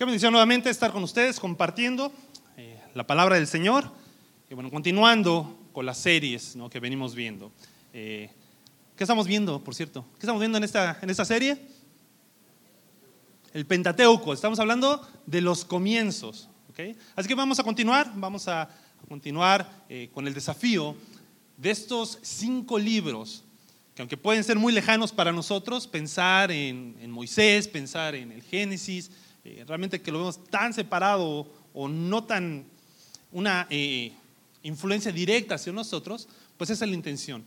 Qué bendición nuevamente estar con ustedes compartiendo eh, la palabra del Señor. Y bueno, continuando con las series ¿no? que venimos viendo. Eh, ¿Qué estamos viendo, por cierto? ¿Qué estamos viendo en esta, en esta serie? El Pentateuco. Estamos hablando de los comienzos. ¿okay? Así que vamos a continuar, vamos a, continuar eh, con el desafío de estos cinco libros que aunque pueden ser muy lejanos para nosotros, pensar en, en Moisés, pensar en el Génesis, eh, realmente que lo vemos tan separado o no tan una eh, influencia directa hacia nosotros, pues esa es la intención,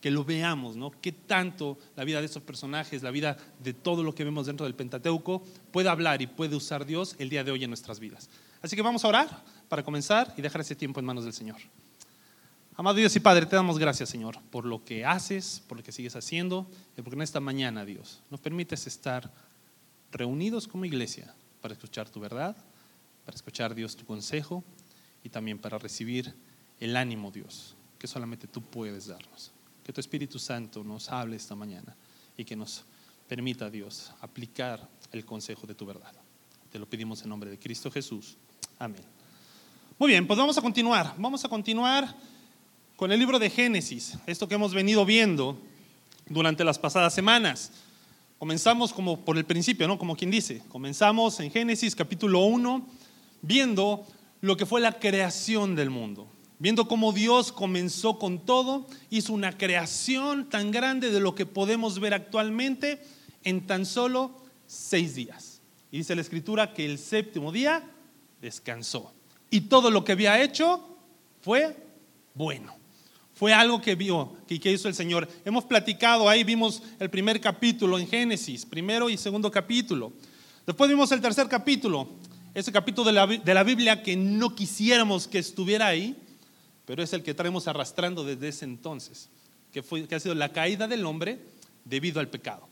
que lo veamos, ¿no? Qué tanto la vida de estos personajes, la vida de todo lo que vemos dentro del Pentateuco puede hablar y puede usar Dios el día de hoy en nuestras vidas. Así que vamos a orar para comenzar y dejar ese tiempo en manos del Señor. Amado Dios y Padre, te damos gracias, Señor, por lo que haces, por lo que sigues haciendo, y porque en esta mañana, Dios, nos permites estar reunidos como iglesia para escuchar tu verdad, para escuchar Dios tu consejo y también para recibir el ánimo Dios que solamente tú puedes darnos. Que tu Espíritu Santo nos hable esta mañana y que nos permita Dios aplicar el consejo de tu verdad. Te lo pedimos en nombre de Cristo Jesús. Amén. Muy bien, pues vamos a continuar. Vamos a continuar con el libro de Génesis, esto que hemos venido viendo durante las pasadas semanas. Comenzamos como por el principio, ¿no? Como quien dice, comenzamos en Génesis capítulo 1 viendo lo que fue la creación del mundo, viendo cómo Dios comenzó con todo, hizo una creación tan grande de lo que podemos ver actualmente en tan solo seis días. Y dice la escritura que el séptimo día descansó. Y todo lo que había hecho fue bueno. Fue algo que vio, que hizo el Señor. Hemos platicado, ahí vimos el primer capítulo en Génesis, primero y segundo capítulo. Después vimos el tercer capítulo, ese capítulo de la, de la Biblia que no quisiéramos que estuviera ahí, pero es el que traemos arrastrando desde ese entonces, que, fue, que ha sido la caída del hombre debido al pecado.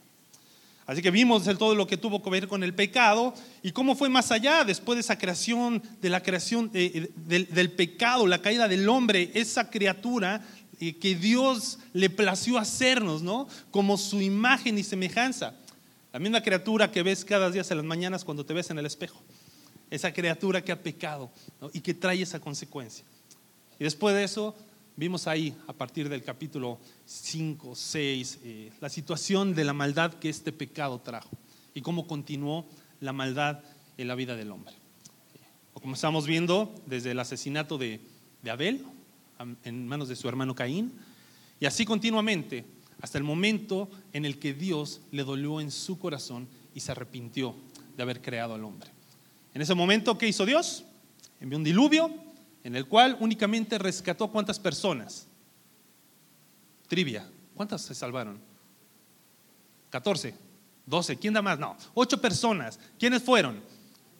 Así que vimos todo lo que tuvo que ver con el pecado y cómo fue más allá después de esa creación, de la creación eh, del, del, pecado, la caída del hombre, esa criatura que Dios le plació hacernos, ¿no? Como su imagen y semejanza. La misma criatura que ves cada día en las mañanas cuando te ves en el espejo. Esa criatura que ha pecado y que trae esa consecuencia. Y después de eso, vimos ahí, a partir del capítulo 5, 6, eh, la situación de la maldad que este pecado trajo y cómo continuó la maldad en la vida del hombre. O como estamos viendo desde el asesinato de Abel, en manos de su hermano Caín, y así continuamente, hasta el momento en el que Dios le dolió en su corazón y se arrepintió de haber creado al hombre. En ese momento, ¿qué hizo Dios? Envió un diluvio en el cual únicamente rescató cuántas personas. Trivia, ¿cuántas se salvaron? 14, 12, ¿quién da más? No, ocho personas. ¿Quiénes fueron?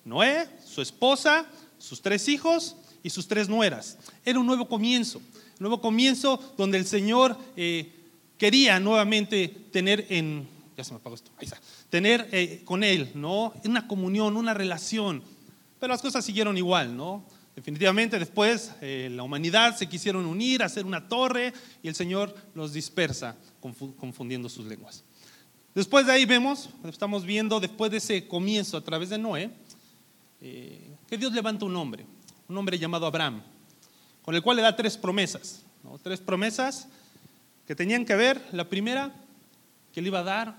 Noé, su esposa, sus tres hijos y sus tres nueras. Era un nuevo comienzo, un nuevo comienzo donde el Señor eh, quería nuevamente tener en, ya se me apagó esto, ahí está, tener eh, con Él, ¿no? Una comunión, una relación. Pero las cosas siguieron igual, ¿no? Definitivamente después eh, la humanidad se quisieron unir, hacer una torre y el Señor los dispersa confundiendo sus lenguas. Después de ahí vemos, estamos viendo después de ese comienzo a través de Noé, que Dios levanta un hombre, un hombre llamado Abraham, con el cual le da tres promesas, tres promesas que tenían que ver, la primera, que le iba a dar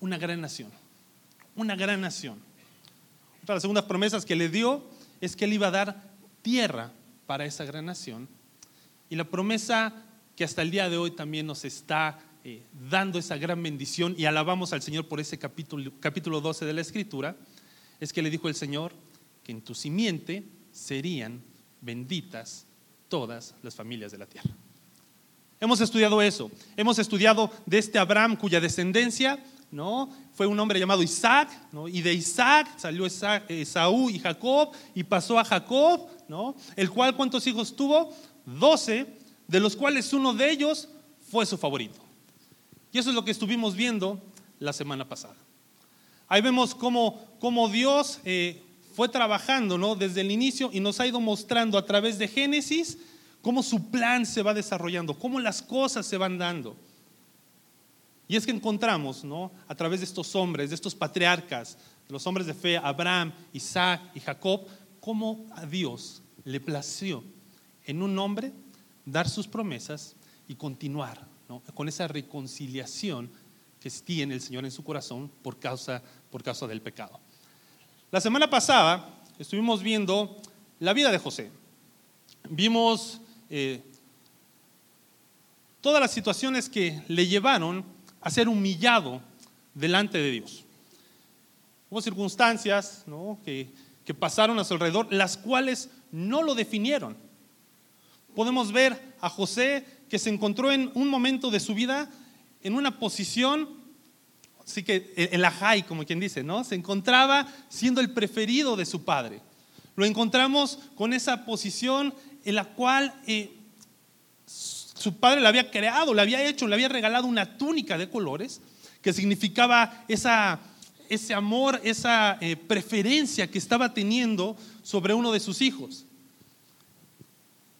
una gran nación, una gran nación. Otra de las segundas promesas que le dio es que él iba a dar tierra para esa gran nación. Y la promesa que hasta el día de hoy también nos está eh, dando esa gran bendición y alabamos al Señor por ese capítulo, capítulo 12 de la Escritura, es que le dijo el Señor que en tu simiente serían benditas todas las familias de la tierra. Hemos estudiado eso. Hemos estudiado de este Abraham cuya descendencia ¿no? fue un hombre llamado Isaac, ¿no? y de Isaac salió Esaú y Jacob, y pasó a Jacob, ¿no? el cual cuántos hijos tuvo? Doce, de los cuales uno de ellos fue su favorito. Y eso es lo que estuvimos viendo la semana pasada. Ahí vemos cómo, cómo Dios eh, fue trabajando ¿no? desde el inicio y nos ha ido mostrando a través de Génesis cómo su plan se va desarrollando, cómo las cosas se van dando. Y es que encontramos, ¿no? A través de estos hombres, de estos patriarcas, de los hombres de fe, Abraham, Isaac y Jacob, cómo a Dios le plació en un hombre dar sus promesas y continuar con esa reconciliación que tiene el Señor en su corazón por causa, por causa del pecado. La semana pasada estuvimos viendo la vida de José. Vimos eh, todas las situaciones que le llevaron a ser humillado delante de Dios. Hubo circunstancias que, que pasaron a su alrededor, las cuales no lo definieron. Podemos ver a José que se encontró en un momento de su vida en una posición, así que la high, como quien dice, ¿no? Se encontraba siendo el preferido de su padre. Lo encontramos con esa posición en la cual eh, su padre le había creado, le había hecho, le había regalado una túnica de colores que significaba esa, ese amor, esa eh, preferencia que estaba teniendo sobre uno de sus hijos.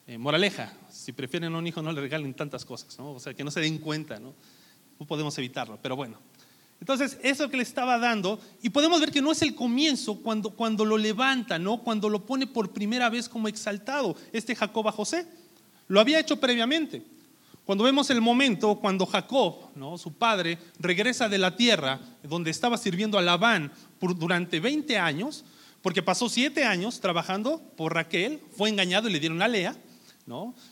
Eh, moraleja, si prefieren a un hijo no le regalen tantas cosas, ¿no? o sea, que no se den cuenta, ¿no? no podemos evitarlo, pero bueno. Entonces, eso que le estaba dando, y podemos ver que no es el comienzo cuando, cuando lo levanta, ¿no? cuando lo pone por primera vez como exaltado, este Jacob a José. Lo había hecho previamente. Cuando vemos el momento cuando Jacob, ¿no? su padre, regresa de la tierra donde estaba sirviendo a Labán durante 20 años, porque pasó 7 años trabajando por Raquel, fue engañado y le dieron a Lea,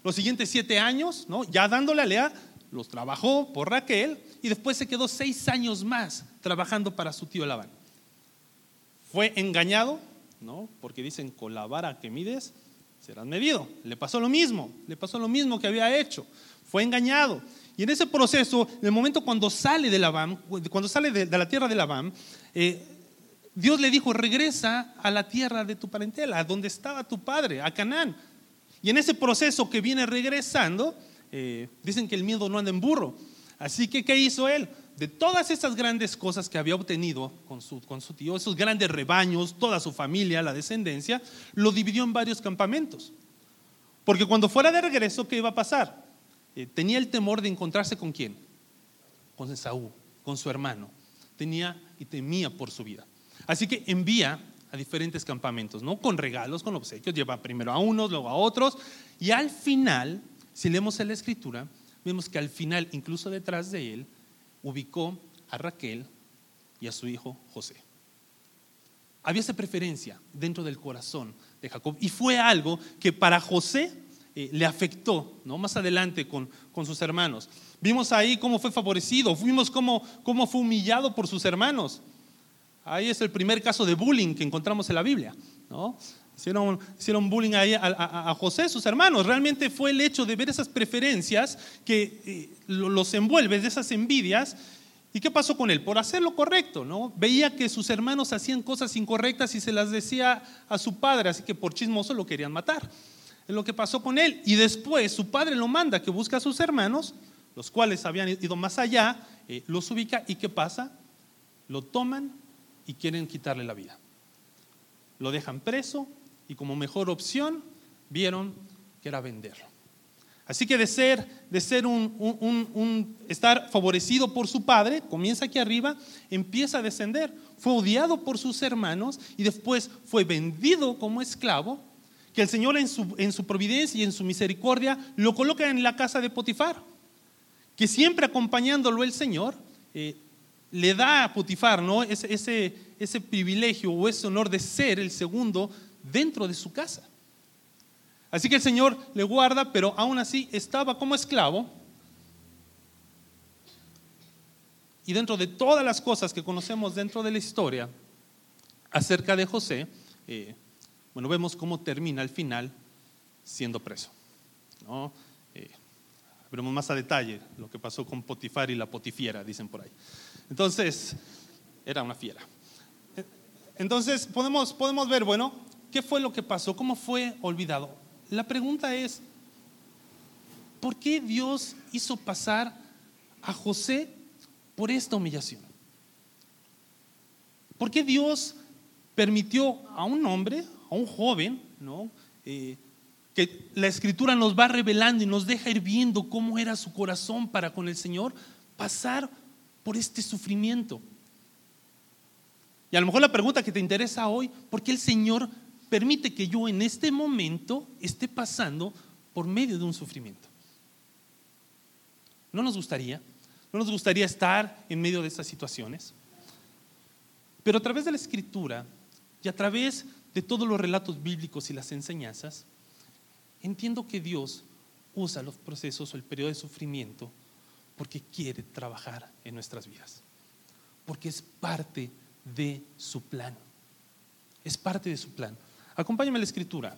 los siguientes siete años, ¿no? Ya dándole a Lea, los trabajó por Raquel y después se quedó seis años más trabajando para su tío Labán. Fue engañado, ¿no? Porque dicen, con la vara que mides, serás medido. Le pasó lo mismo, le pasó lo mismo que había hecho. Fue engañado. Y en ese proceso, en el momento cuando sale de Labán, cuando sale de, la tierra de Labán, eh, Dios le dijo, regresa a la tierra de tu parentela, donde estaba tu padre, a Canaán. Y en ese proceso que viene regresando, eh, dicen que el miedo no anda en burro. Así que, ¿qué hizo él? De todas esas grandes cosas que había obtenido con su, con su tío, esos grandes rebaños, toda su familia, la descendencia, lo dividió en varios campamentos. Porque cuando fuera de regreso, ¿qué iba a pasar? Eh, tenía el temor de encontrarse con quién? Con Esaú, con su hermano. Tenía y temía por su vida. Así que envía a diferentes campamentos, ¿no? Con regalos, con obsequios, lleva primero a unos, luego a otros, y al final, si leemos en la escritura, vemos que al final, incluso detrás de él, ubicó a Raquel y a su hijo José. Había esa preferencia dentro del corazón de Jacob y fue algo que para José eh, le afectó, ¿no? Más adelante con, con, sus hermanos. Vimos ahí cómo fue favorecido, vimos cómo, cómo fue humillado por sus hermanos. Ahí es el primer caso de bullying que encontramos en la Biblia. ¿no? Hicieron, hicieron bullying ahí a, José, sus hermanos. Realmente fue el hecho de ver esas preferencias que eh, los envuelve, de esas envidias. ¿Y qué pasó con él? Por hacer lo correcto, ¿no? Veía que sus hermanos hacían cosas incorrectas y se las decía a su padre, así que por chismoso lo querían matar. Es lo que pasó con él. Y después su padre lo manda que busque a sus hermanos, los cuales habían ido más allá, eh, los ubica y ¿qué pasa? Lo toman y quieren quitarle la vida. Lo dejan preso y como mejor opción vieron que era venderlo. Así que de ser, de ser un, un, estar favorecido por su padre, comienza aquí arriba, empieza a descender. Fue odiado por sus hermanos y después fue vendido como esclavo, que el Señor en su, en su providencia y en su misericordia lo coloca en la casa de Potifar, que siempre acompañándolo el Señor, eh, le da a Potifar ¿no? ese, ese, ese privilegio o ese honor de ser el segundo dentro de su casa. Así que el Señor le guarda, pero aún así estaba como esclavo. Y dentro de todas las cosas que conocemos dentro de la historia acerca de José, eh, bueno, vemos cómo termina al final siendo preso. ¿no? Eh, veremos más a detalle lo que pasó con Potifar y la potifiera, dicen por ahí. Entonces, era una fiera. Entonces, podemos, podemos ver, bueno, ¿qué fue lo que pasó? ¿Cómo fue olvidado? La pregunta es, ¿por qué Dios hizo pasar a José por esta humillación? ¿Por qué Dios permitió a un hombre, a un joven, ¿no? Eh, que la escritura nos va revelando y nos deja ir viendo cómo era su corazón para con el Señor, pasar por este sufrimiento. Y a lo mejor la pregunta que te interesa hoy, ¿por qué el Señor permite que yo en este momento esté pasando por medio de un sufrimiento? ¿No nos gustaría? ¿No nos gustaría estar en medio de estas situaciones? Pero a través de la escritura y a través de todos los relatos bíblicos y las enseñanzas, entiendo que Dios usa los procesos o el periodo de sufrimiento porque quiere trabajar en nuestras vidas, porque es parte de su plan. Es parte de su plan. Acompáñame a la escritura.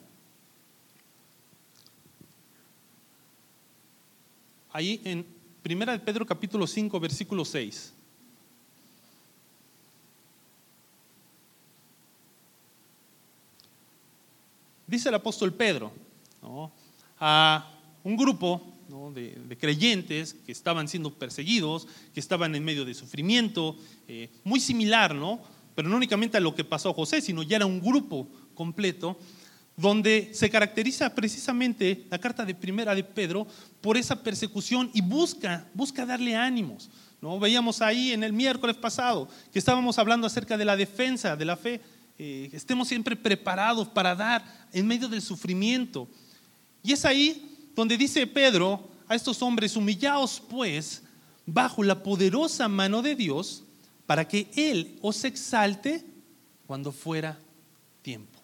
Ahí en Primera de Pedro capítulo 5, versículo 6. Dice el apóstol Pedro a un grupo de, creyentes que estaban siendo perseguidos, que estaban en medio de sufrimiento, eh, muy similar, ¿no? Pero no únicamente a lo que pasó a José, sino ya era un grupo completo donde se caracteriza precisamente la carta de primera de Pedro por esa persecución y busca, busca darle ánimos. ¿no? Veíamos ahí en el miércoles pasado que estábamos hablando acerca de la defensa de la fe. Eh, estemos siempre preparados para dar en medio del sufrimiento. Y es ahí donde dice Pedro a estos hombres, humillaos pues bajo la poderosa mano de Dios para que Él os exalte cuando fuera tiempo.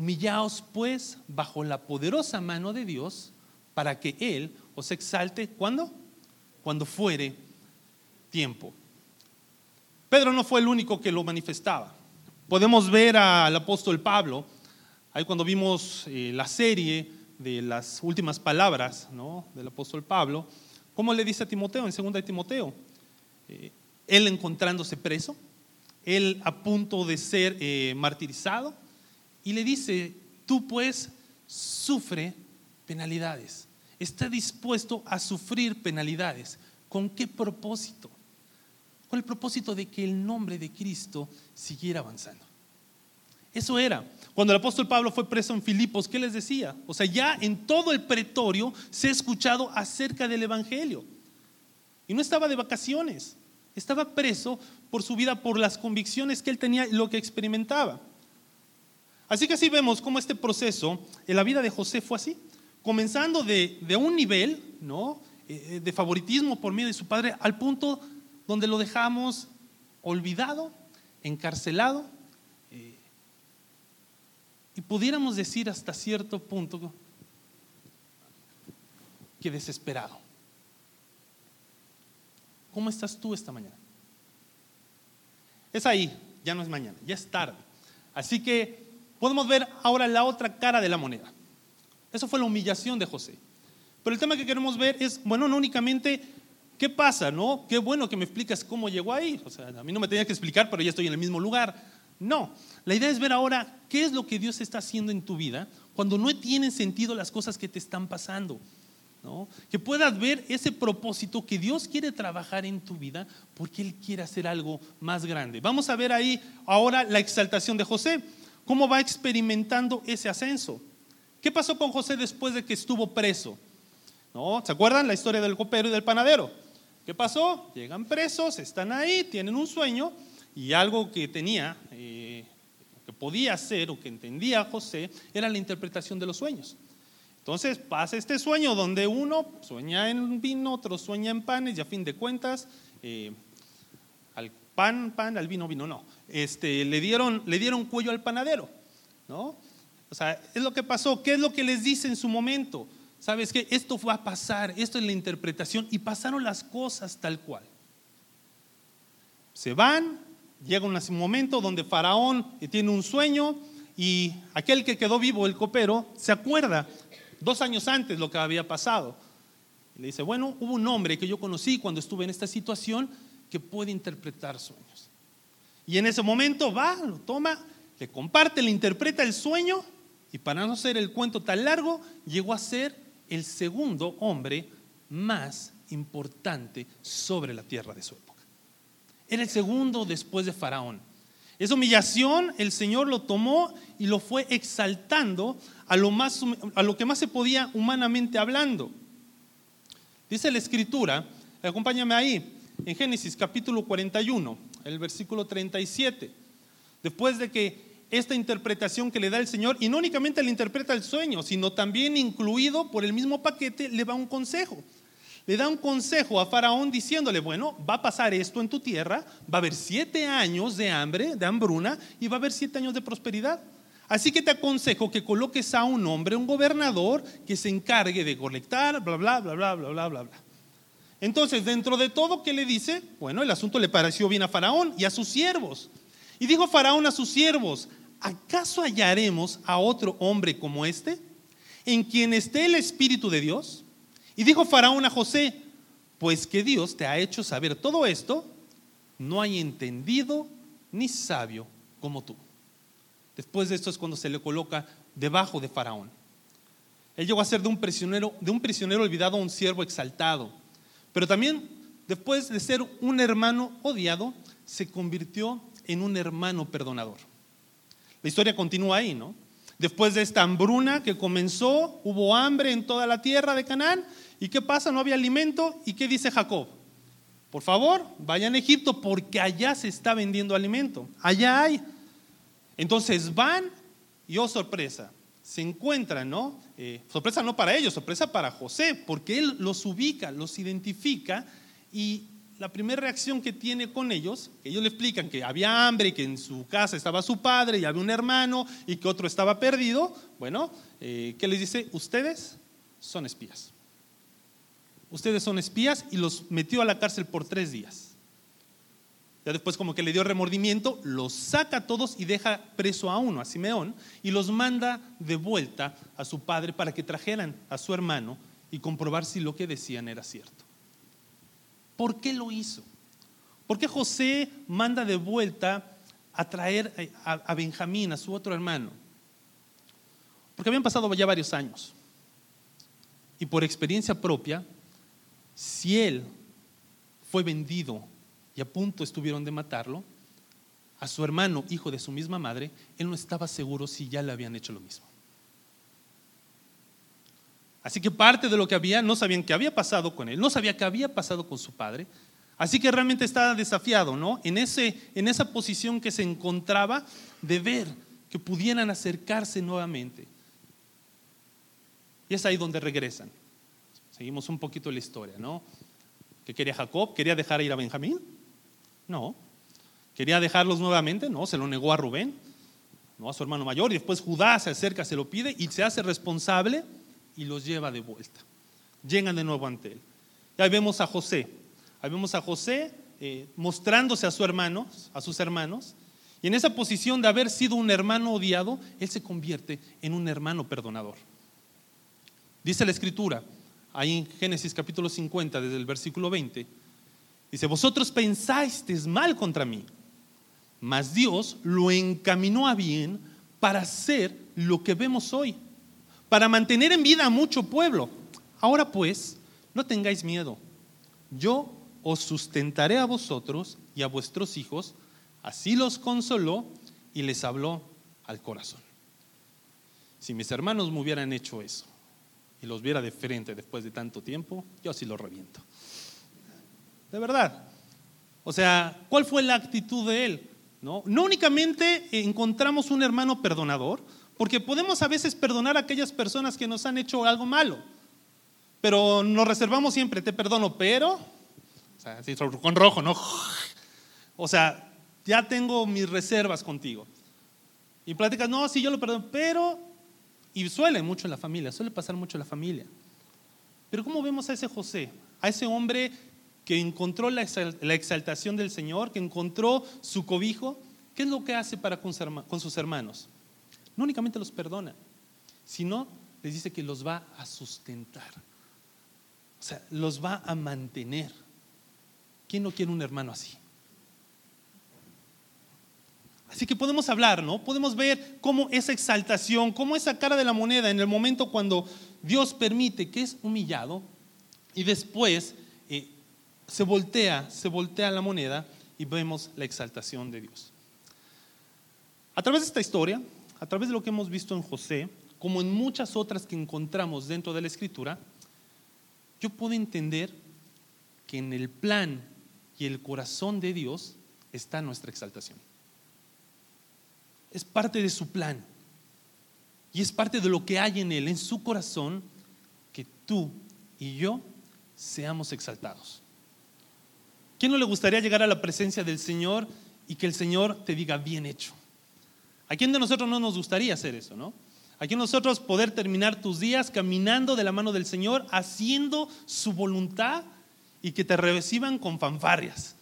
Humillaos pues bajo la poderosa mano de Dios para que Él os exalte cuando? Cuando fuere tiempo. Pedro no fue el único que lo manifestaba. Podemos ver al apóstol Pablo, ahí cuando vimos eh, la serie de las últimas palabras del apóstol Pablo, ¿cómo le dice a Timoteo en 2 de Timoteo? Eh, él encontrándose preso, él a punto de ser eh, martirizado, y le dice, tú pues sufre penalidades, está dispuesto a sufrir penalidades. ¿Con qué propósito? Con el propósito de que el nombre de Cristo siguiera avanzando. Eso era. Cuando el apóstol Pablo fue preso en Filipos, ¿qué les decía? O sea, ya en todo el pretorio se ha escuchado acerca del Evangelio. Y no estaba de vacaciones, estaba preso por su vida, por las convicciones que él tenía y lo que experimentaba. Así que así vemos cómo este proceso en la vida de José fue así, comenzando de, un nivel ¿no? Eh, eh, de favoritismo por medio de su padre al punto donde lo dejamos olvidado, encarcelado y pudiéramos decir hasta cierto punto que desesperado. ¿Cómo estás tú esta mañana? Es ahí, ya no es mañana, ya es tarde. Así que podemos ver ahora la otra cara de la moneda. Eso fue la humillación de José. Pero el tema que queremos ver es, bueno, no únicamente qué pasa, ¿no? Qué bueno que me explicas cómo llegó ahí. O sea, a mí no me tenía que explicar, pero ya estoy en el mismo lugar. No, la idea es ver ahora qué es lo que Dios está haciendo en tu vida cuando no tienen sentido las cosas que te están pasando. Que puedas ver ese propósito que Dios quiere trabajar en tu vida porque Él quiere hacer algo más grande. Vamos a ver ahí ahora la exaltación de José, cómo va experimentando ese ascenso. ¿Qué pasó con José después de que estuvo preso? ¿No? ¿Se acuerdan la historia del copero y del panadero? ¿Qué pasó? Llegan presos, están ahí, tienen un sueño y algo que tenía, eh, que podía hacer o que entendía José, era la interpretación de los sueños. Entonces pasa este sueño donde uno sueña en vino, otro sueña en panes y a fin de cuentas, eh, al pan, pan, al vino, vino, no. Este, le, dieron, le dieron cuello al panadero, ¿no? O sea, es lo que pasó. ¿Qué es lo que les dice en su momento? ¿Sabes qué? Esto va a pasar, esto es la interpretación y pasaron las cosas tal cual. Se van, llega un momento donde Faraón tiene un sueño y aquel que quedó vivo, el copero, se acuerda dos años antes lo que había pasado. le dice, bueno, hubo un hombre que yo conocí cuando estuve en esta situación que puede interpretar sueños. Y en ese momento va, lo toma, le comparte, le interpreta el sueño y para no ser el cuento tan largo, llegó a ser el segundo hombre más importante sobre la tierra de su época. Era el segundo después de Faraón. Esa humillación el Señor lo tomó y lo fue exaltando a lo, más, a lo que más se podía humanamente hablando. Dice la escritura, acompáñame ahí, en Génesis capítulo 41, el versículo 37. Después de que esta interpretación que le da el Señor, y no únicamente le interpreta el sueño, sino también incluido por el mismo paquete, le da un consejo. Le da un consejo a Faraón diciéndole, bueno, va a pasar esto en tu tierra, va a haber siete años de hambre, de hambruna, y va a haber siete años de prosperidad. Así que te aconsejo que coloques a un hombre, un gobernador, que se encargue de colectar, bla, bla, bla, bla, bla, bla, bla. bla. Entonces, dentro de todo que le dice, bueno, el asunto le pareció bien a Faraón y a sus siervos. Y dijo Faraón a sus siervos, ¿acaso hallaremos a otro hombre como este, en quien esté el Espíritu de Dios? Y dijo Faraón a José, pues que Dios te ha hecho saber todo esto, no hay entendido ni sabio como tú. Después de esto es cuando se le coloca debajo de Faraón. Él llegó a ser de un prisionero, de un prisionero olvidado a un siervo exaltado. Pero también, después de ser un hermano odiado, se convirtió en un hermano perdonador. La historia continúa ahí, ¿no? Después de esta hambruna que comenzó, hubo hambre en toda la tierra de Canaán. ¿Y qué pasa? No había alimento. ¿Y qué dice Jacob? Por favor, vayan a Egipto porque allá se está vendiendo alimento. Allá hay. Entonces van y oh sorpresa, se encuentran, ¿no? Eh, sorpresa no para ellos, sorpresa para José, porque él los ubica, los identifica y la primera reacción que tiene con ellos, que ellos le explican que había hambre y que en su casa estaba su padre y había un hermano y que otro estaba perdido, bueno, eh, ¿qué les dice? Ustedes son espías. Ustedes son espías y los metió a la cárcel por tres días. Ya después como que le dio remordimiento, los saca a todos y deja preso a uno, a Simeón, y los manda de vuelta a su padre para que trajeran a su hermano y comprobar si lo que decían era cierto. ¿Por qué lo hizo? ¿Por qué José manda de vuelta a traer a, Benjamín, a su otro hermano? Porque habían pasado ya varios años. Y por experiencia propia, si él fue vendido y a punto estuvieron de matarlo, a su hermano, hijo de su misma madre, él no estaba seguro si ya le habían hecho lo mismo. Así que parte de lo que había, no sabían qué había pasado con él, no sabía qué había pasado con su padre. Así que realmente estaba desafiado, ¿no? En, ese, en esa posición que se encontraba de ver que pudieran acercarse nuevamente. Y es ahí donde regresan. Seguimos un poquito la historia, ¿no? ¿Qué quería Jacob? ¿Quería dejar ir a Benjamín? No. ¿Quería dejarlos nuevamente? No, se lo negó a Rubén, no a su hermano mayor, y después Judá se acerca, se lo pide y se hace responsable y los lleva de vuelta. Llegan de nuevo ante él. Y ahí vemos a José, ahí vemos a José eh, mostrándose a, su hermano, a sus hermanos, y en esa posición de haber sido un hermano odiado, él se convierte en un hermano perdonador. Dice la escritura, ahí en Génesis capítulo 50, desde el versículo 20, Dice, vosotros pensáis mal contra mí, mas Dios lo encaminó a bien para hacer lo que vemos hoy, para mantener en vida a mucho pueblo. Ahora pues, no tengáis miedo. Yo os sustentaré a vosotros y a vuestros hijos. Así los consoló y les habló al corazón. Si mis hermanos me hubieran hecho eso y los viera de frente después de tanto tiempo, yo sí los reviento. De verdad. O sea, ¿cuál fue la actitud de él? No, no únicamente encontramos un hermano perdonador, porque podemos a veces perdonar a aquellas personas que nos han hecho algo malo, pero nos reservamos siempre, te perdono, pero, o sea, con rojo, ¿no? O sea, ya tengo mis reservas contigo. Y platicas, no, sí, yo lo perdono, pero, y suele mucho en la familia, suele pasar mucho en la familia. Pero ¿cómo vemos a ese José? A ese hombre que encontró la exaltación del Señor, que encontró su cobijo, ¿qué es lo que hace para con sus hermanos? No únicamente los perdona, sino les dice que los va a sustentar. O sea, los va a mantener. ¿Quién no quiere un hermano así? Así que podemos hablar, ¿no? Podemos ver cómo esa exaltación, cómo esa cara de la moneda en el momento cuando Dios permite que es humillado y después se voltea, se voltea la moneda y vemos la exaltación de Dios. A través de esta historia, a través de lo que hemos visto en José, como en muchas otras que encontramos dentro de la escritura, yo puedo entender que en el plan y el corazón de Dios está nuestra exaltación. Es parte de su plan. Y es parte de lo que hay en Él, en su corazón, que tú y yo seamos exaltados. ¿Quién no le gustaría llegar a la presencia del Señor y que el Señor te diga bien hecho? ¿A quién de nosotros no nos gustaría hacer eso, no? ¿A quién de nosotros poder terminar tus días caminando de la mano del Señor, haciendo su voluntad y que te reciban con fanfarrias?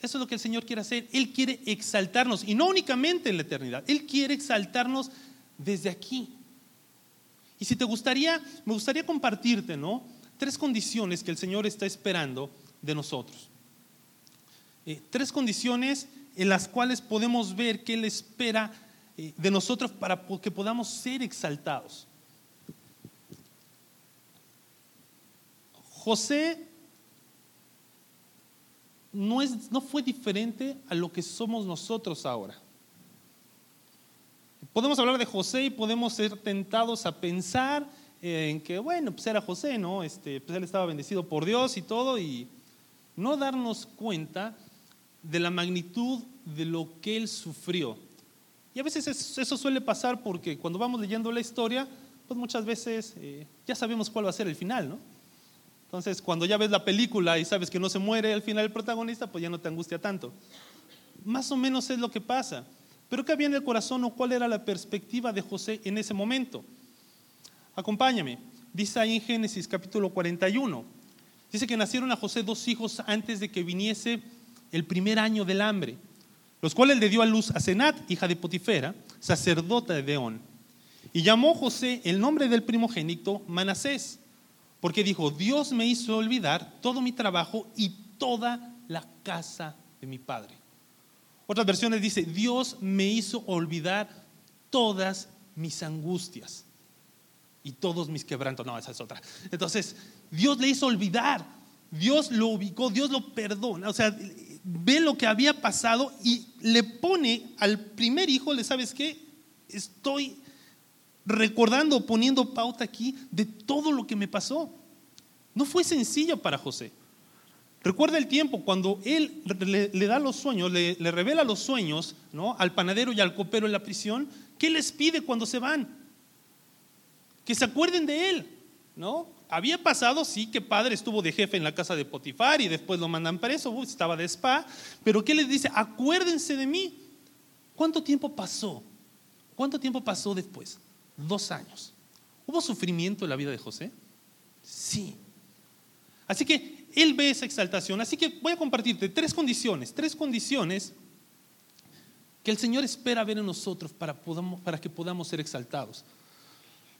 Eso es lo que el Señor quiere hacer. Él quiere exaltarnos y no únicamente en la eternidad. Él quiere exaltarnos desde aquí. Y si te gustaría, me gustaría compartirte, ¿no? Tres condiciones que el Señor está esperando de nosotros. Eh, tres condiciones en las cuales podemos ver que Él espera eh, de nosotros para que podamos ser exaltados. José no, es, no fue diferente a lo que somos nosotros ahora. Podemos hablar de José y podemos ser tentados a pensar en que, bueno, pues era José, ¿no? Este, pues él estaba bendecido por Dios y todo, y no darnos cuenta de la magnitud de lo que él sufrió. Y a veces eso suele pasar porque cuando vamos leyendo la historia, pues muchas veces eh, ya sabemos cuál va a ser el final, ¿no? Entonces, cuando ya ves la película y sabes que no se muere al final el protagonista, pues ya no te angustia tanto. Más o menos es lo que pasa. Pero ¿qué había en el corazón o cuál era la perspectiva de José en ese momento? Acompáñame. Dice ahí en Génesis capítulo 41. Dice que nacieron a José dos hijos antes de que viniese el primer año del hambre, los cuales le dio a luz a Senat, hija de Potifera, sacerdota de Deón. Y llamó José el nombre del primogénito Manasés, porque dijo, Dios me hizo olvidar todo mi trabajo y toda la casa de mi padre. Otras versiones dice, Dios me hizo olvidar todas mis angustias y todos mis quebrantos. No, esa es otra. Entonces, Dios le hizo olvidar, Dios lo ubicó, Dios lo perdona. O sea, ve lo que había pasado y le pone al primer hijo, ¿le sabes qué? Estoy recordando, poniendo pauta aquí de todo lo que me pasó. No fue sencillo para José. Recuerda el tiempo cuando él le, da los sueños, le, revela los sueños ¿no? al panadero y al copero en la prisión. ¿Qué les pide cuando se van? Que se acuerden de él. ¿no? Había pasado, sí, que padre estuvo de jefe en la casa de Potifar y después lo mandan preso, estaba de spa. Pero ¿qué les dice? Acuérdense de mí. ¿Cuánto tiempo pasó? ¿Cuánto tiempo pasó después? Dos años. ¿Hubo sufrimiento en la vida de José? Sí. Así que él ve esa exaltación. Así que voy a compartirte tres condiciones, tres condiciones que el Señor espera ver en nosotros para, para que podamos ser exaltados.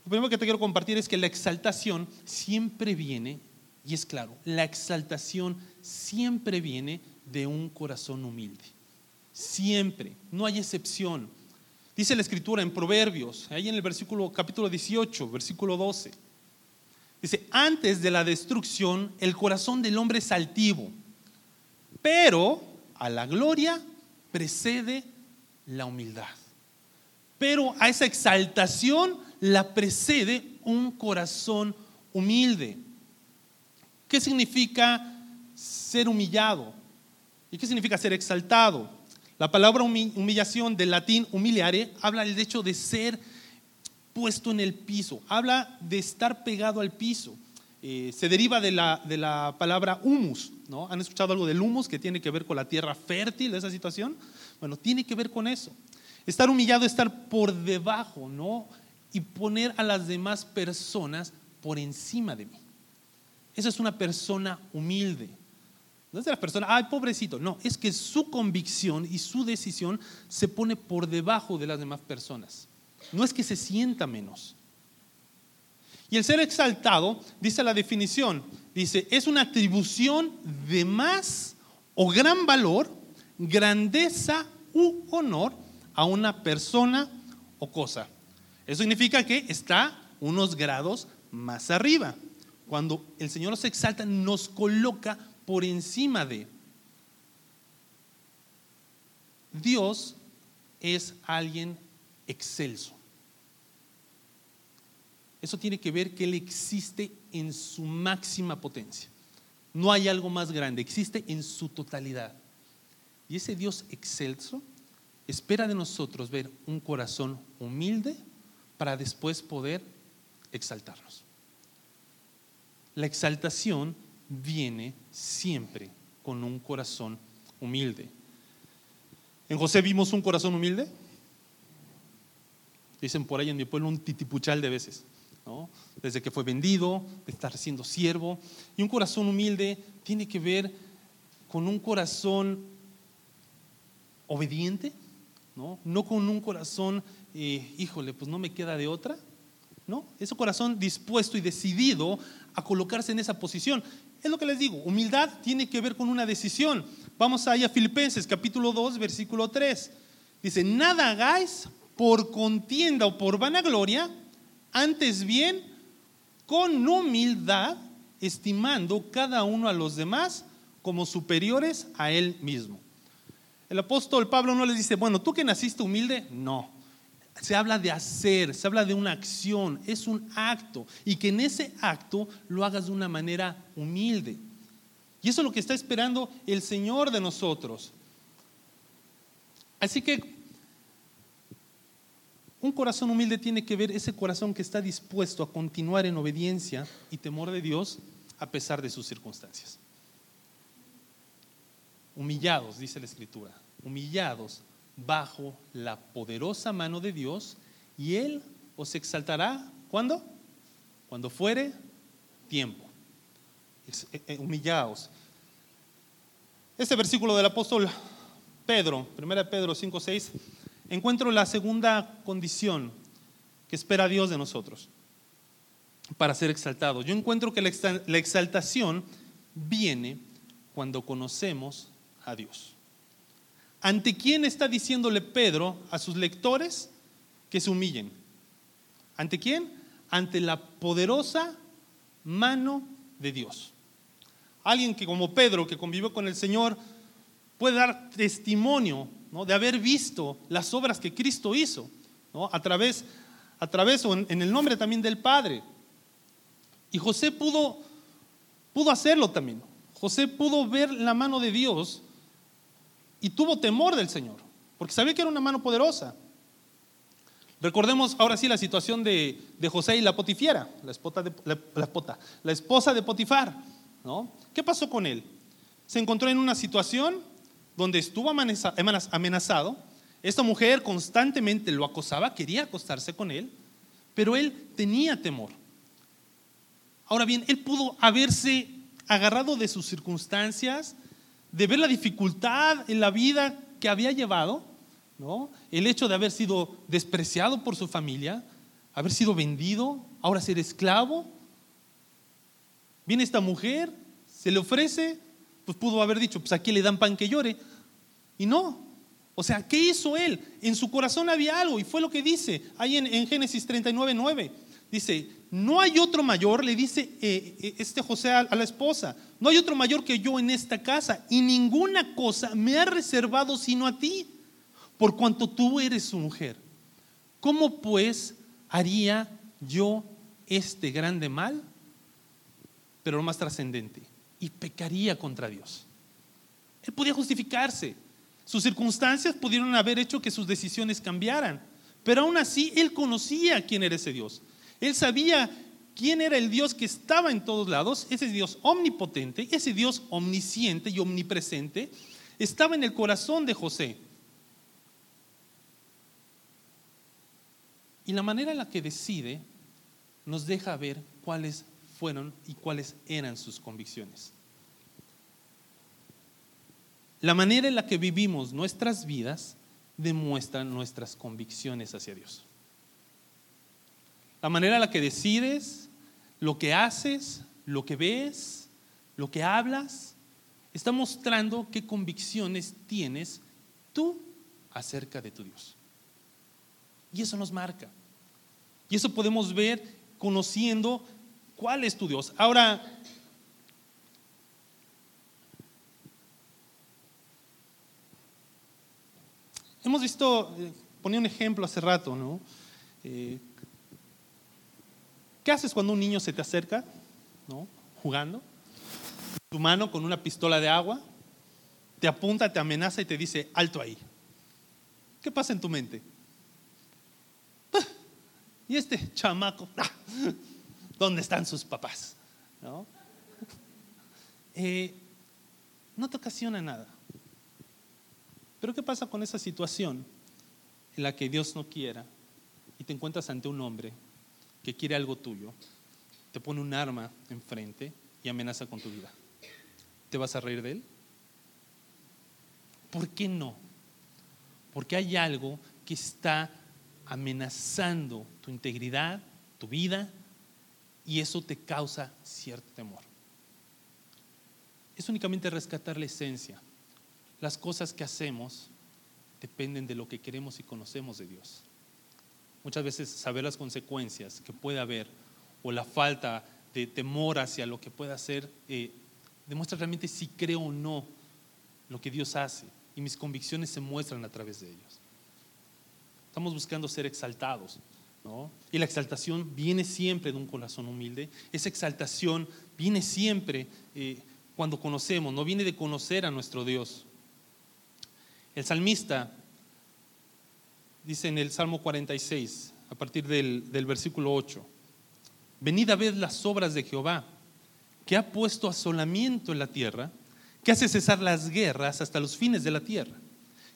Lo primero que te quiero compartir es que la exaltación siempre viene, y es claro, la exaltación siempre viene de un corazón humilde. Siempre, no hay excepción. Dice la escritura en Proverbios, ahí en el versículo capítulo 18, versículo 12. Dice, antes de la destrucción el corazón del hombre es altivo, pero a la gloria precede la humildad. Pero a esa exaltación la precede un corazón humilde. ¿Qué significa ser humillado? ¿Y qué significa ser exaltado? La palabra humillación del latín humiliare habla del hecho de ser puesto en el piso, habla de estar pegado al piso. Eh, se deriva de la, de la palabra humus, ¿no? ¿Han escuchado algo del humus que tiene que ver con la tierra fértil, esa situación? Bueno, tiene que ver con eso. Estar humillado, estar por debajo, ¿no? Y poner a las demás personas por encima de mí. Esa es una persona humilde. No es de la persona, ay, pobrecito. No, es que su convicción y su decisión se pone por debajo de las demás personas. No es que se sienta menos. Y el ser exaltado, dice la definición, dice, es una atribución de más o gran valor, grandeza u honor a una persona o cosa. Eso significa que está unos grados más arriba. Cuando el Señor nos exalta, nos coloca por encima de. Dios es alguien excelso. Eso tiene que ver que Él existe en su máxima potencia. No hay algo más grande, existe en su totalidad. Y ese Dios excelso espera de nosotros ver un corazón humilde para después poder exaltarnos. La exaltación viene siempre con un corazón humilde. En José vimos un corazón humilde. Dicen por ahí en mi pueblo un titipuchal de veces. Desde que fue vendido, de estar siendo siervo. Y un corazón humilde tiene que ver con un corazón obediente, no, no con un corazón, híjole, pues no me queda de otra. ¿no? Ese corazón dispuesto y decidido a colocarse en esa posición. Es lo que les digo, humildad tiene que ver con una decisión. Vamos ahí a Filipenses capítulo 2, versículo 3. Dice, nada hagáis por contienda o por vanagloria, antes bien con humildad, estimando cada uno a los demás como superiores a él mismo. El apóstol Pablo no les dice, bueno, tú que naciste humilde, no. Se habla de hacer, se habla de una acción, es un acto. Y que en ese acto lo hagas de una manera humilde. Y eso es lo que está esperando el Señor de nosotros. Así que un corazón humilde tiene que ver ese corazón que está dispuesto a continuar en obediencia y temor de Dios a pesar de sus circunstancias. Humillados, dice la Escritura, humillados bajo la poderosa mano de Dios y Él os exaltará. ¿Cuándo? Cuando fuere tiempo. Eh, eh, humillaos. Este versículo del apóstol Pedro, 1 Pedro 5, 6, encuentro la segunda condición que espera Dios de nosotros para ser exaltado. Yo encuentro que la exaltación viene cuando conocemos a Dios. ¿Ante quién está diciéndole Pedro a sus lectores que se humillen? ¿Ante quién? Ante la poderosa mano de Dios. Alguien que como Pedro, que convivió con el Señor, puede dar testimonio de haber visto las obras que Cristo hizo, a través, a través o en, el nombre también del Padre. Y José pudo, pudo hacerlo también. José pudo ver la mano de Dios y tuvo temor del Señor, porque sabía que era una mano poderosa. Recordemos ahora sí la situación de, José y la potifiera, la, la esposa de Potifar. ¿no? ¿Qué pasó con él? Se encontró en una situación donde estuvo amenazado. Esta mujer constantemente lo acosaba, quería acostarse con él, pero él tenía temor. Ahora bien, él pudo haberse agarrado de sus circunstancias, de ver la dificultad en la vida que había llevado, ¿no? el hecho de haber sido despreciado por su familia, haber sido vendido, ahora ser esclavo. Viene esta mujer, se le ofrece, pues pudo haber dicho, pues aquí le dan pan que llore. Y no. O sea, ¿qué hizo él? En su corazón había algo y fue lo que dice ahí en, en Génesis 39, 9. Dice, no hay otro mayor, le dice eh, eh, este José a, la esposa, no hay otro mayor que yo en esta casa y ninguna cosa me ha reservado sino a ti, por cuanto tú eres su mujer. ¿Cómo pues haría yo este grande mal? Pero lo más trascendente, y pecaría contra Dios. Él podía justificarse. Sus circunstancias pudieron haber hecho que sus decisiones cambiaran, pero aún así él conocía quién era ese Dios. Él sabía quién era el Dios que estaba en todos lados, ese Dios omnipotente, ese Dios omnisciente y omnipresente, estaba en el corazón de José. Y la manera en la que decide nos deja ver cuáles fueron y cuáles eran sus convicciones. La manera en la que vivimos nuestras vidas demuestra nuestras convicciones hacia Dios. La manera en la que decides, lo que haces, lo que ves, lo que hablas, está mostrando qué convicciones tienes tú acerca de tu Dios. Y eso nos marca. Y eso podemos ver conociendo cuál es tu Dios. Ahora, hemos visto, eh, ponía un ejemplo hace rato, ¿no? Eh, ¿Qué haces cuando un niño se te acerca, ¿no? jugando? tu mano con una pistola de agua, te apunta, te amenaza y te dice, alto ahí. ¿Qué pasa en tu mente? Ah, ¿Y este chamaco? Ah, ¿Dónde están sus papás? ¿No? Eh, no te ocasiona nada. Pero ¿qué pasa con esa situación en la que Dios no quiera y te encuentras ante un hombre que quiere algo tuyo, te pone un arma enfrente y amenaza con tu vida? ¿Te vas a reír de él? ¿Por qué no? Porque hay algo que está amenazando tu integridad, tu vida, y eso te causa cierto temor. Es únicamente rescatar la esencia. Las cosas que hacemos dependen de lo que queremos y conocemos de Dios. Muchas veces saber las consecuencias que puede haber o la falta de temor hacia lo que pueda hacer eh, demuestra realmente si creo o no lo que Dios hace y mis convicciones se muestran a través de ellos. Estamos buscando ser exaltados, ¿no? Y la exaltación viene siempre de un corazón humilde. Esa exaltación viene siempre eh, cuando conocemos, no viene de conocer a nuestro Dios. El salmista dice en el Salmo 46, a partir del, del versículo 8, venid a ver las obras de Jehová que ha puesto asolamiento en la tierra, que hace cesar las guerras hasta los fines de la tierra,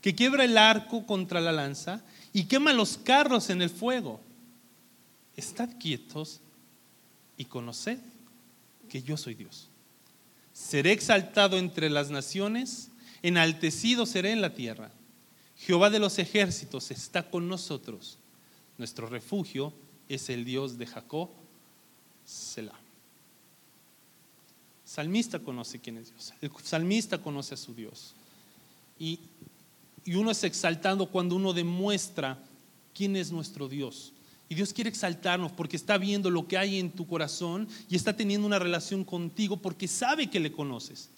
que quiebra el arco contra la lanza y quema los carros en el fuego. Estad quietos y conoced que yo soy Dios. Seré exaltado entre las naciones, enaltecido seré en la tierra. Jehová de los ejércitos está con nosotros. Nuestro refugio es el Dios de Jacob, Selah salmista conoce quién es Dios. El salmista conoce a su Dios. Y, y uno es exaltando cuando uno demuestra quién es nuestro Dios. Y Dios quiere exaltarnos porque está viendo lo que hay en tu corazón y está teniendo una relación contigo porque sabe que le conoces.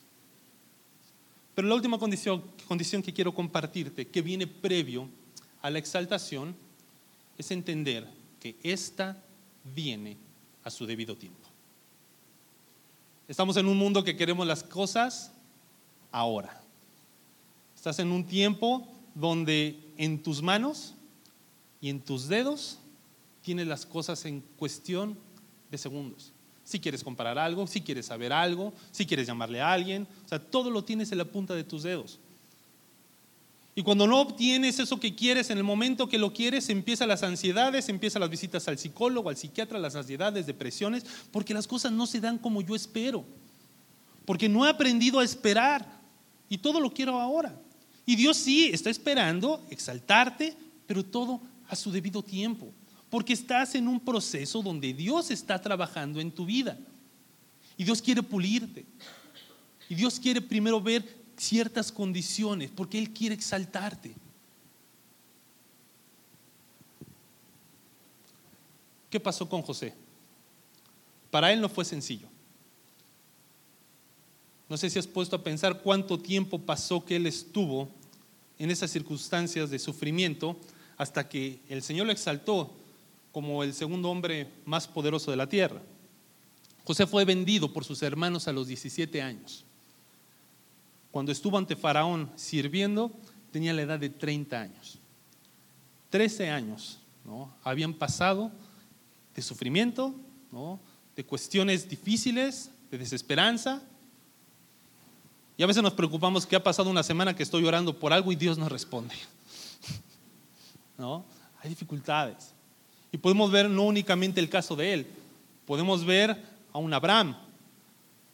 Pero la última condición, que quiero compartirte, que viene previo a la exaltación, es entender que esta viene a su debido tiempo. Estamos en un mundo que queremos las cosas ahora. Estás en un tiempo donde en tus manos y en tus dedos tienes las cosas en cuestión de segundos. Si quieres comparar algo, si quieres saber algo, si quieres llamarle a alguien, o sea, todo lo tienes en la punta de tus dedos. Y cuando no obtienes eso que quieres en el momento que lo quieres, empiezan las ansiedades, empiezan las visitas al psicólogo, al psiquiatra, las ansiedades, depresiones, porque las cosas no se dan como yo espero. Porque no he aprendido a esperar y todo lo quiero ahora. Y Dios sí está esperando exaltarte, pero todo a su debido tiempo. Porque estás en un proceso donde Dios está trabajando en tu vida. Y Dios quiere pulirte. Y Dios quiere primero ver ciertas condiciones, porque Él quiere exaltarte. ¿Qué pasó con José? Para él no fue sencillo. No sé si has puesto a pensar cuánto tiempo pasó que él estuvo en esas circunstancias de sufrimiento hasta que el Señor lo exaltó como el segundo hombre más poderoso de la tierra. José fue vendido por sus hermanos a los 17 años. Cuando estuvo ante Faraón sirviendo, tenía la edad de 30 años. 13 años ¿no? habían pasado de sufrimiento, ¿no? de cuestiones difíciles, de desesperanza. Y a veces nos preocupamos que ha pasado una semana que estoy orando por algo y Dios no responde. ¿No? Hay dificultades. Y podemos ver no únicamente el caso de él, podemos ver a un Abraham,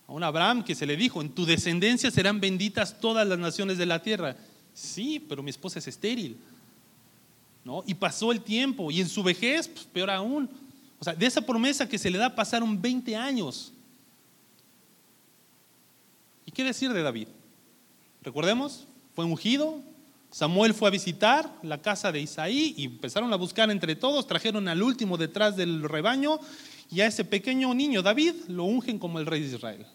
a un Abraham que se le dijo, en tu descendencia serán benditas todas las naciones de la tierra. Sí, pero mi esposa es estéril. ¿No? Y pasó el tiempo y en su vejez, pues, peor aún. O sea, de esa promesa que se le da pasaron 20 años. ¿Y qué decir de David? Recordemos, fue ungido, Samuel fue a visitar la casa de Isaí y empezaron a buscar entre todos, trajeron al último detrás del rebaño y a ese pequeño niño David lo ungen como el rey de Israel.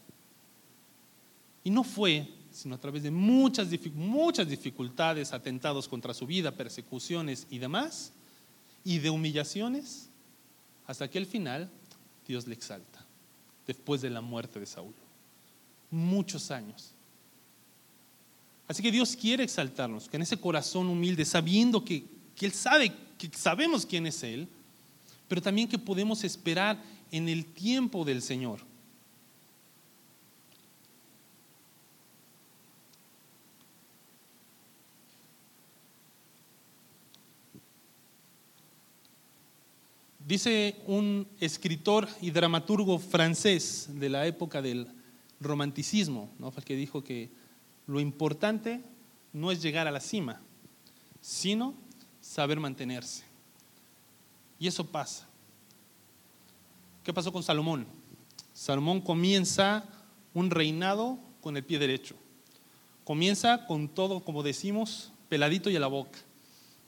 Y no fue sino a través de muchas, muchas dificultades, atentados contra su vida, persecuciones y demás, y de humillaciones, hasta que al final Dios le exalta, después de la muerte de Saúl. muchos años. Así que Dios quiere exaltarnos, que en ese corazón humilde, sabiendo que, que Él sabe, que sabemos quién es Él, pero también que podemos esperar en el tiempo del Señor. Dice un escritor y dramaturgo francés de la época del romanticismo, ¿no? que dijo que lo importante no es llegar a la cima, sino saber mantenerse. Y eso pasa. ¿Qué pasó con Salomón? Salomón comienza un reinado con el pie derecho. Comienza con todo, como decimos, peladito y a la boca.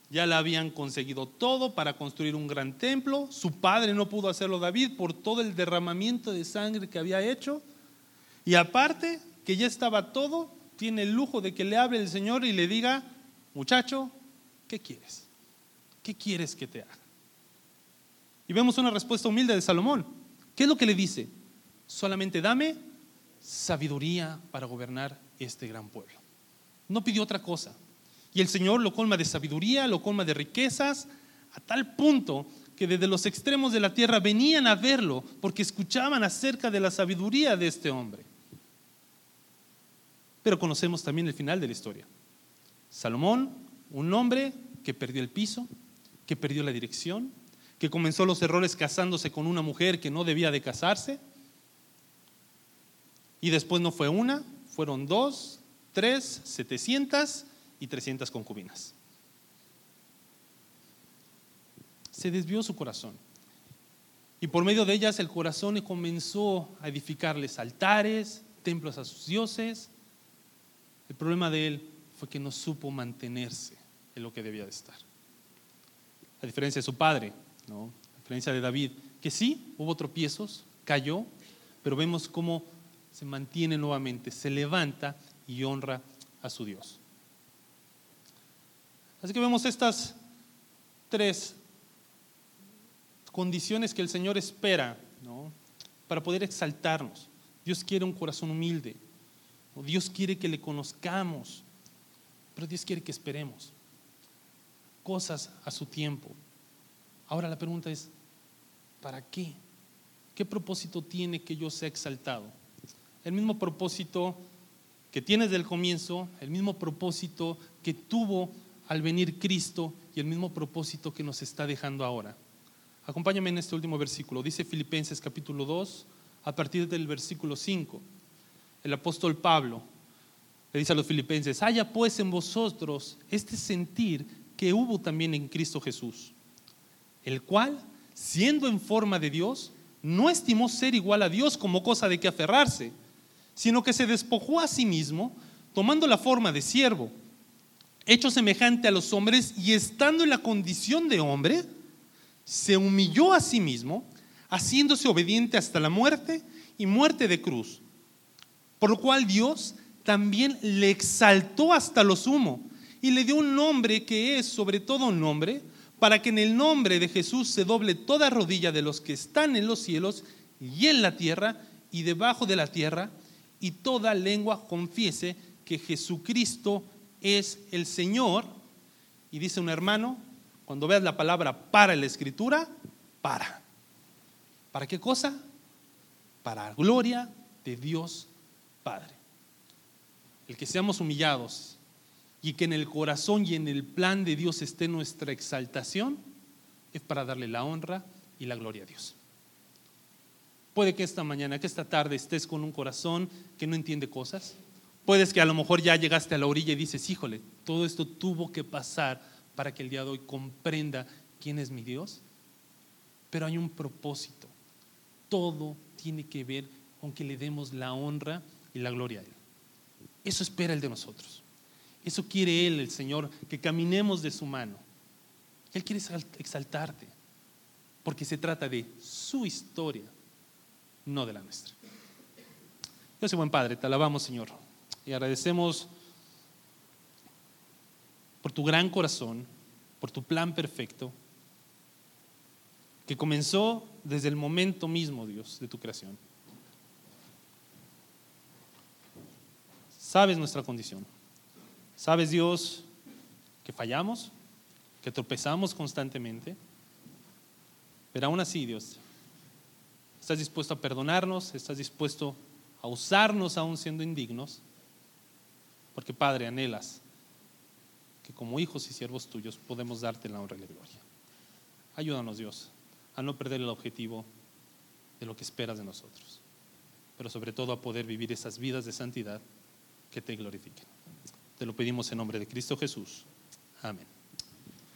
Ya le habían conseguido todo para construir un gran templo. Su padre no pudo hacerlo David por todo el derramamiento de sangre que había hecho. Y aparte, que ya estaba todo, tiene el lujo de que le hable el Señor y le diga, muchacho, ¿qué quieres? ¿Qué quieres que te haga? Y vemos una respuesta humilde de Salomón. ¿Qué es lo que le dice? Solamente dame sabiduría para gobernar este gran pueblo. No pidió otra cosa. Y el Señor lo colma de sabiduría, lo colma de riquezas, a tal punto que desde los extremos de la tierra venían a verlo porque escuchaban acerca de la sabiduría de este hombre. Pero conocemos también el final de la historia. Salomón, un hombre que perdió el piso, que perdió la dirección, que comenzó los errores casándose con una mujer que no debía de casarse. Y después no fue una, fueron dos, tres, setecientas y 300 concubinas. Se desvió su corazón. Y por medio de ellas el corazón comenzó a edificarles altares, templos a sus dioses. El problema de él fue que no supo mantenerse en lo que debía de estar. A diferencia de su padre, ¿no? a diferencia de David, que sí, hubo tropiezos, cayó, pero vemos cómo se mantiene nuevamente, se levanta y honra a su Dios. Así que vemos estas tres condiciones que el Señor espera para poder exaltarnos. Dios quiere un corazón humilde. Dios quiere que le conozcamos. Pero Dios quiere que esperemos cosas a su tiempo. Ahora la pregunta es, ¿para qué? ¿Qué propósito tiene que yo sea exaltado? El mismo propósito que tiene desde el comienzo, el mismo propósito que tuvo al venir Cristo y el mismo propósito que nos está dejando ahora. Acompáñame en este último versículo. Dice Filipenses capítulo 2, a partir del versículo 5. El apóstol Pablo le dice a los filipenses, haya pues en vosotros este sentir que hubo también en Cristo Jesús, el cual, siendo en forma de Dios, no estimó ser igual a Dios como cosa de que aferrarse, sino que se despojó a sí mismo, tomando la forma de siervo hecho semejante a los hombres y estando en la condición de hombre, se humilló a sí mismo, haciéndose obediente hasta la muerte y muerte de cruz. Por lo cual Dios también le exaltó hasta lo sumo y le dio un nombre que es sobre todo un nombre, para que en el nombre de Jesús se doble toda rodilla de los que están en los cielos y en la tierra y debajo de la tierra, y toda lengua confiese que Jesucristo es el Señor. Y dice un hermano, cuando veas la palabra para la escritura, para. ¿Para qué cosa? Para gloria de Dios Padre. El que seamos humillados y que en el corazón y en el plan de Dios esté nuestra exaltación, es para darle la honra y la gloria a Dios. Puede que esta mañana, que esta tarde estés con un corazón que no entiende cosas, Puedes que a lo mejor ya llegaste a la orilla y dices, híjole, todo esto tuvo que pasar para que el día de hoy comprenda quién es mi Dios. Pero hay un propósito. Todo tiene que ver con que le demos la honra y la gloria a Él. Eso espera Él de nosotros. Eso quiere Él, el Señor, que caminemos de su mano. Él quiere exaltarte, porque se trata de su historia, no de la nuestra. Yo soy buen Padre, te alabamos, Señor y agradecemos por tu gran corazón, por tu plan perfecto, que comenzó desde el momento mismo, Dios, de tu creación. Sabes nuestra condición. Sabes, Dios, que fallamos, que tropezamos constantemente. Pero aún así, Dios, estás dispuesto a perdonarnos, estás dispuesto a usarnos aún siendo indignos, porque Padre, anhelas que como hijos y siervos tuyos podemos darte la honra y la gloria. Ayúdanos, Dios, a no perder el objetivo de lo que esperas de nosotros, pero sobre todo a poder vivir esas vidas de santidad que te glorifiquen. Te lo pedimos en nombre de Cristo Jesús. Amén.